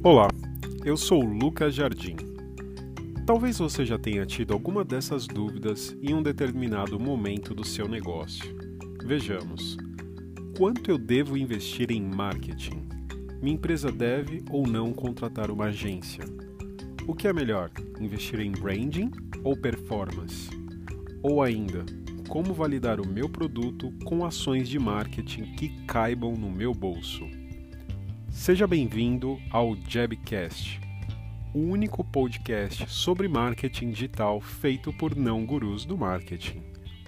Olá, eu sou Lucas Jardim. Talvez você já tenha tido alguma dessas dúvidas em um determinado momento do seu negócio. Vejamos: quanto eu devo investir em marketing? Minha empresa deve ou não contratar uma agência? O que é melhor, investir em branding ou performance? Ou ainda, como validar o meu produto com ações de marketing que caibam no meu bolso? Seja bem-vindo ao Jabcast, o único podcast sobre marketing digital feito por não gurus do marketing,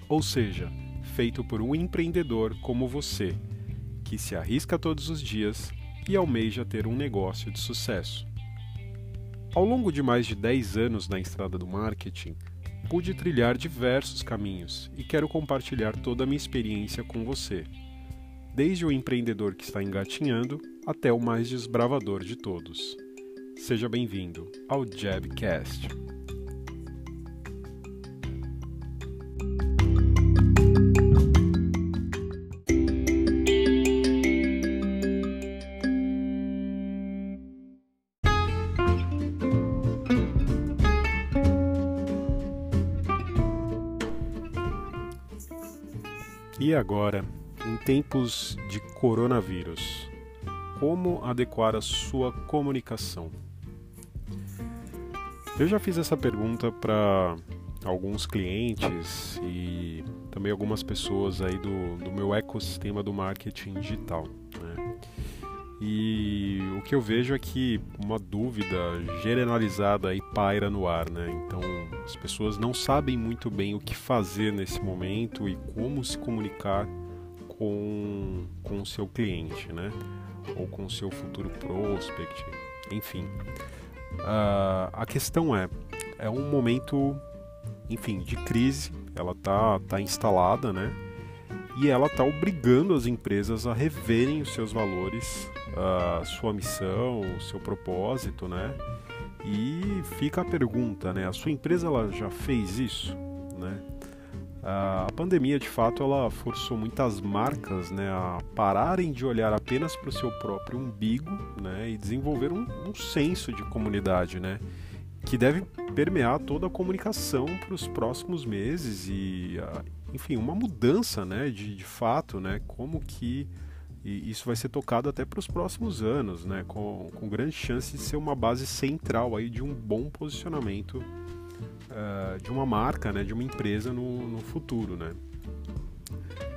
ou seja, feito por um empreendedor como você, que se arrisca todos os dias e almeja ter um negócio de sucesso. Ao longo de mais de 10 anos na estrada do marketing, pude trilhar diversos caminhos e quero compartilhar toda a minha experiência com você, desde o empreendedor que está engatinhando até o mais desbravador de todos. Seja bem-vindo ao Jabcast. E agora, em tempos de coronavírus, como adequar a sua comunicação? Eu já fiz essa pergunta para alguns clientes e também algumas pessoas aí do, do meu ecossistema do marketing digital. Né? E o que eu vejo é que uma dúvida generalizada aí paira no ar, né? Então as pessoas não sabem muito bem o que fazer nesse momento e como se comunicar com, com o seu cliente, né? Ou com o seu futuro prospect, enfim. Uh, a questão é, é um momento, enfim, de crise, ela tá, tá instalada, né? E ela tá obrigando as empresas a reverem os seus valores, a sua missão, o seu propósito, né? E fica a pergunta, né? A sua empresa ela já fez isso, né? A pandemia, de fato, ela forçou muitas marcas né, a pararem de olhar apenas para o seu próprio umbigo né, e desenvolver um, um senso de comunidade, né, que deve permear toda a comunicação para os próximos meses e, enfim, uma mudança né, de, de fato, né, como que isso vai ser tocado até para os próximos anos, né, com, com grande chance de ser uma base central aí de um bom posicionamento uh, de uma marca, né, de uma empresa no, no futuro, né.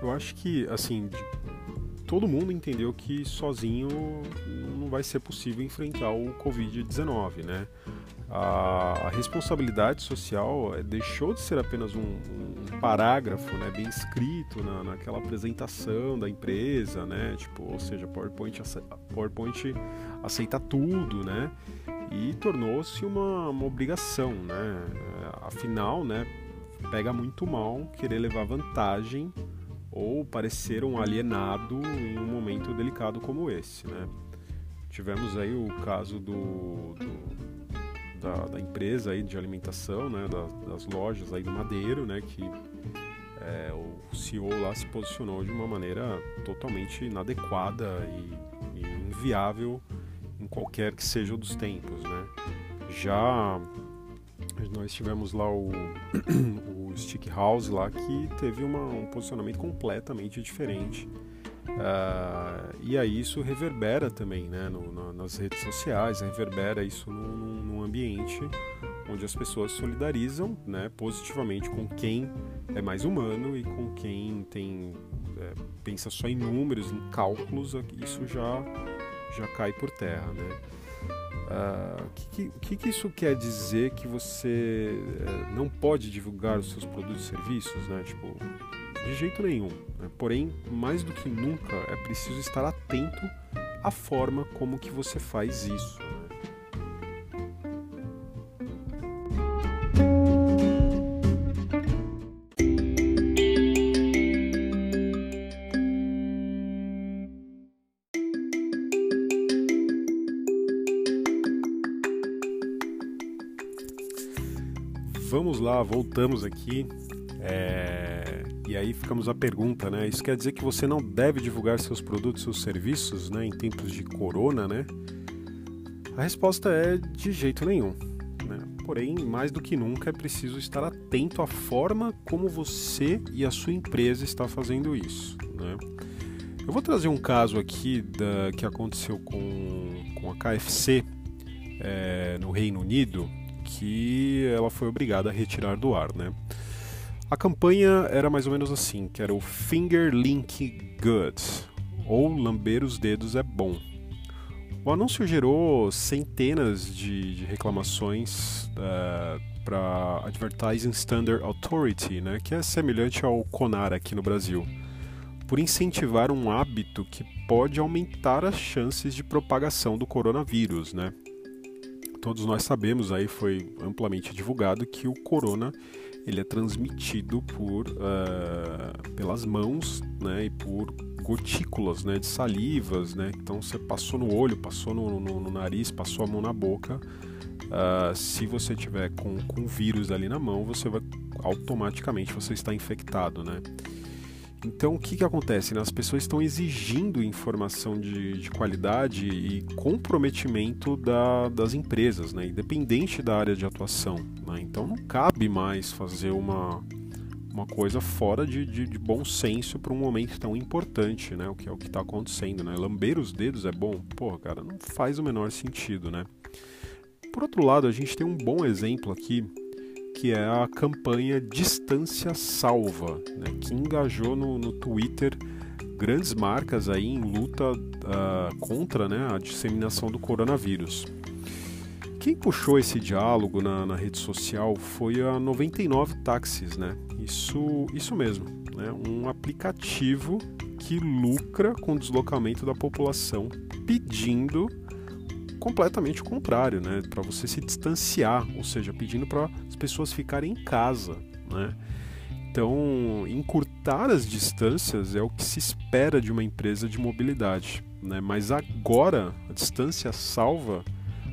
Eu acho que, assim, todo mundo entendeu que sozinho não vai ser possível enfrentar o Covid-19, né. A, a, responsabilidade social eh, deixou de ser apenas um, um parágrafo, né, bem escrito na, naquela apresentação da empresa, né, tipo, ou seja, PowerPoint, PowerPoint aceita tudo, né, e tornou-se uma, uma obrigação, né? Afinal, né, pega muito mal querer levar vantagem ou parecer um alienado em um momento delicado como esse, né? Tivemos aí o caso do, do da, da, empresa aí de alimentação, né, das, das, lojas aí do Madeiro, né, que é, o CEO lá se posicionou de uma maneira totalmente inadequada e, e inviável em qualquer que seja dos tempos, né? Já nós tivemos lá o, o Stick House lá que teve uma, um posicionamento completamente diferente. Uh, e aí isso reverbera também né, no, na, nas redes sociais, reverbera isso num ambiente onde as pessoas solidarizam né, positivamente com quem é mais humano e com quem tem é, pensa só em números, em cálculos, isso já já cai por terra, né? Ah, o uh, que, que, que, isso quer dizer que você uh, não pode divulgar os seus produtos e serviços, né? Tipo, de jeito nenhum. Né? Porém, mais do que nunca, é preciso estar atento à forma como que você faz isso. Vamos lá, voltamos aqui. É... E aí ficamos a pergunta, né? Isso quer dizer que você não deve divulgar seus produtos, seus serviços, né? Em tempos de corona, né? A resposta é de jeito nenhum. Né? Porém, mais do que nunca é preciso estar atento à forma como você e a sua empresa está fazendo isso. Né? Eu vou trazer um caso aqui da, que aconteceu com, com a KFC é, no Reino Unido, que ela foi obrigada a retirar do ar. Né? A campanha era mais ou menos assim, que era o Finger Link Good, ou lamber os dedos é bom. O anúncio gerou centenas de, de reclamações uh, eh, para Advertising Standard Authority, né, que é semelhante ao CONAR aqui no Brasil, por incentivar um hábito que pode aumentar as chances de propagação do coronavírus. Né? Todos nós sabemos, aí foi amplamente divulgado, que o corona ele é transmitido por, uh, pelas mãos né, e por gotículas né, de salivas, né? Então você passou no olho, passou no, no, no nariz, passou a mão na boca. Uh, se você tiver com, com vírus ali na mão, você vai automaticamente você está infectado, né? Então o que, que acontece? Né? As pessoas estão exigindo informação de, de qualidade e comprometimento da, das empresas, né? independente da área de atuação. Né? Então não cabe mais fazer uma, uma coisa fora de, de, de bom senso para um momento tão importante, né? O que é o que está acontecendo, né? Lamber os dedos é bom? Pô, cara, não faz o menor sentido, né? Por outro lado, a gente tem um bom exemplo aqui, que é a campanha Distância Salva, né? Que engajou no, no Twitter grandes marcas aí em luta uh, contra né, a disseminação do coronavírus. Quem puxou esse diálogo na, na, rede social foi a 99 Táxis, né? Isso, isso mesmo, né? um aplicativo que lucra com o deslocamento da população, pedindo completamente o contrário, né? Para você se distanciar, ou seja, pedindo para as pessoas ficarem em casa, né? Então, encurtar as distâncias é o que se espera de uma empresa de mobilidade, né? Mas agora a distância salva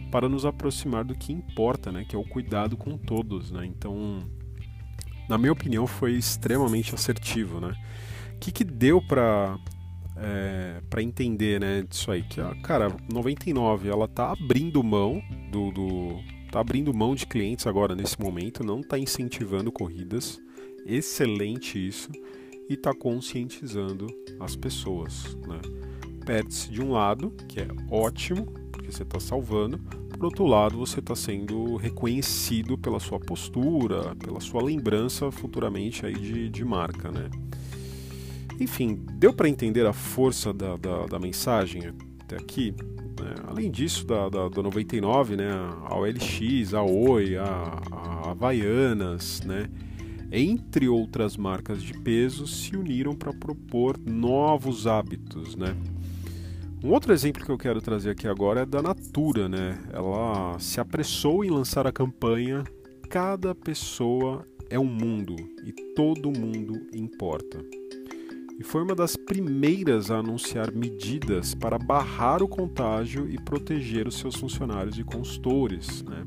para nos aproximar do que importa, né, que é o cuidado com todos, né? Então, na minha opinião, foi extremamente assertivo, né? O que, que deu para é, para entender, né, disso aí? Que, cara, 99, ela tá abrindo mão do, do tá abrindo mão de clientes agora nesse momento, não está incentivando corridas, excelente isso, e está conscientizando as pessoas, né? Perde-se de um lado, que é ótimo, porque você está salvando, por outro lado, você está sendo reconhecido pela sua postura, pela sua lembrança futuramente aí de, de marca, né? Enfim, deu para entender a força da, da, da, mensagem até aqui? Né? Além disso, da, da, da 99, né? a OLX, a Oi, a, a Havaianas, né? entre outras marcas de peso, se uniram para propor novos hábitos, né? Um outro exemplo que eu quero trazer aqui agora é da Natura, né? Ela se apressou em lançar a campanha Cada pessoa é um mundo e todo mundo importa. E foi uma das primeiras a anunciar medidas para barrar o contágio e proteger os seus funcionários e consultores, né?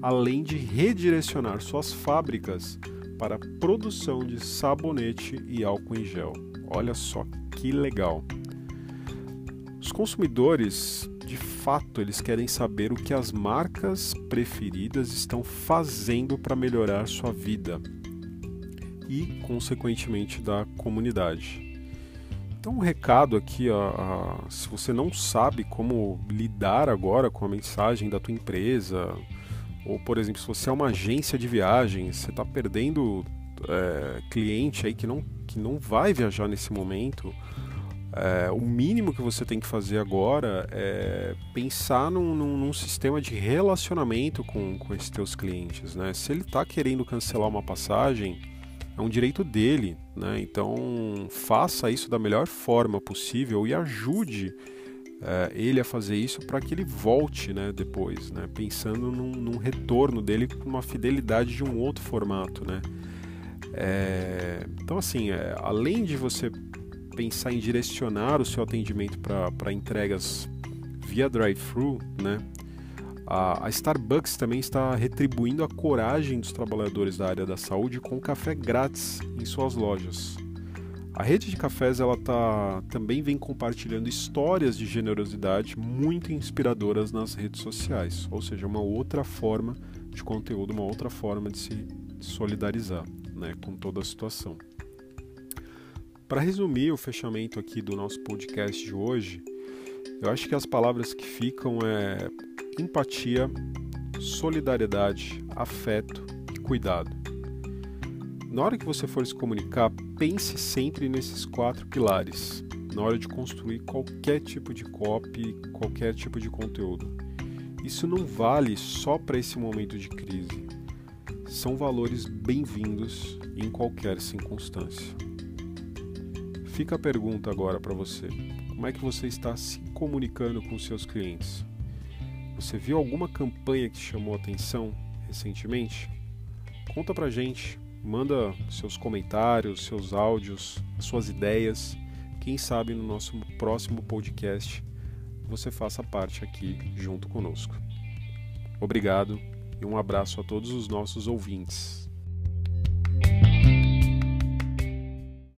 além de redirecionar suas fábricas para a produção de sabonete e álcool em gel. Olha só que legal! Os consumidores, de fato, eles querem saber o que as marcas preferidas estão fazendo para melhorar sua vida e, consequentemente, da comunidade. Então, um recado aqui, ó, se você não sabe como lidar agora com a mensagem da tua empresa, ou, por exemplo, se você é uma agência de viagens, você está perdendo é, cliente aí que não, que não vai viajar nesse momento, é, o mínimo que você tem que fazer agora é pensar num, num, num sistema de relacionamento com, com esses teus clientes. Né? Se ele está querendo cancelar uma passagem, é um direito dele. Né? Então faça isso da melhor forma possível e ajude é, ele a fazer isso para que ele volte né, depois, né? pensando num, num, retorno dele com uma fidelidade de um outro formato. Né? É, então, assim, é, além de você pensar em direcionar o seu atendimento para entregas via drive-thru, né? A, Starbucks também está retribuindo a coragem dos trabalhadores da área da saúde com café grátis em suas lojas. A rede de cafés ela tá, também vem compartilhando histórias de generosidade muito inspiradoras nas redes sociais, ou seja, uma outra forma de conteúdo, uma outra forma de se solidarizar né, com toda a situação. Para resumir o fechamento aqui do nosso podcast de hoje, eu acho que as palavras que ficam é empatia, solidariedade, afeto e cuidado. Na hora que você for se comunicar, pense sempre nesses quatro pilares, na hora de construir qualquer tipo de copy, qualquer tipo de conteúdo. Isso não vale só para esse momento de crise. São valores bem-vindos em qualquer circunstância. Fica a pergunta agora para você: como é que você está se comunicando com seus clientes? Você viu alguma campanha que chamou atenção recentemente? Conta pra gente Manda seus comentários, seus áudios, suas ideias. Quem sabe no nosso próximo podcast você faça parte aqui junto conosco. Obrigado e um abraço a todos os nossos ouvintes.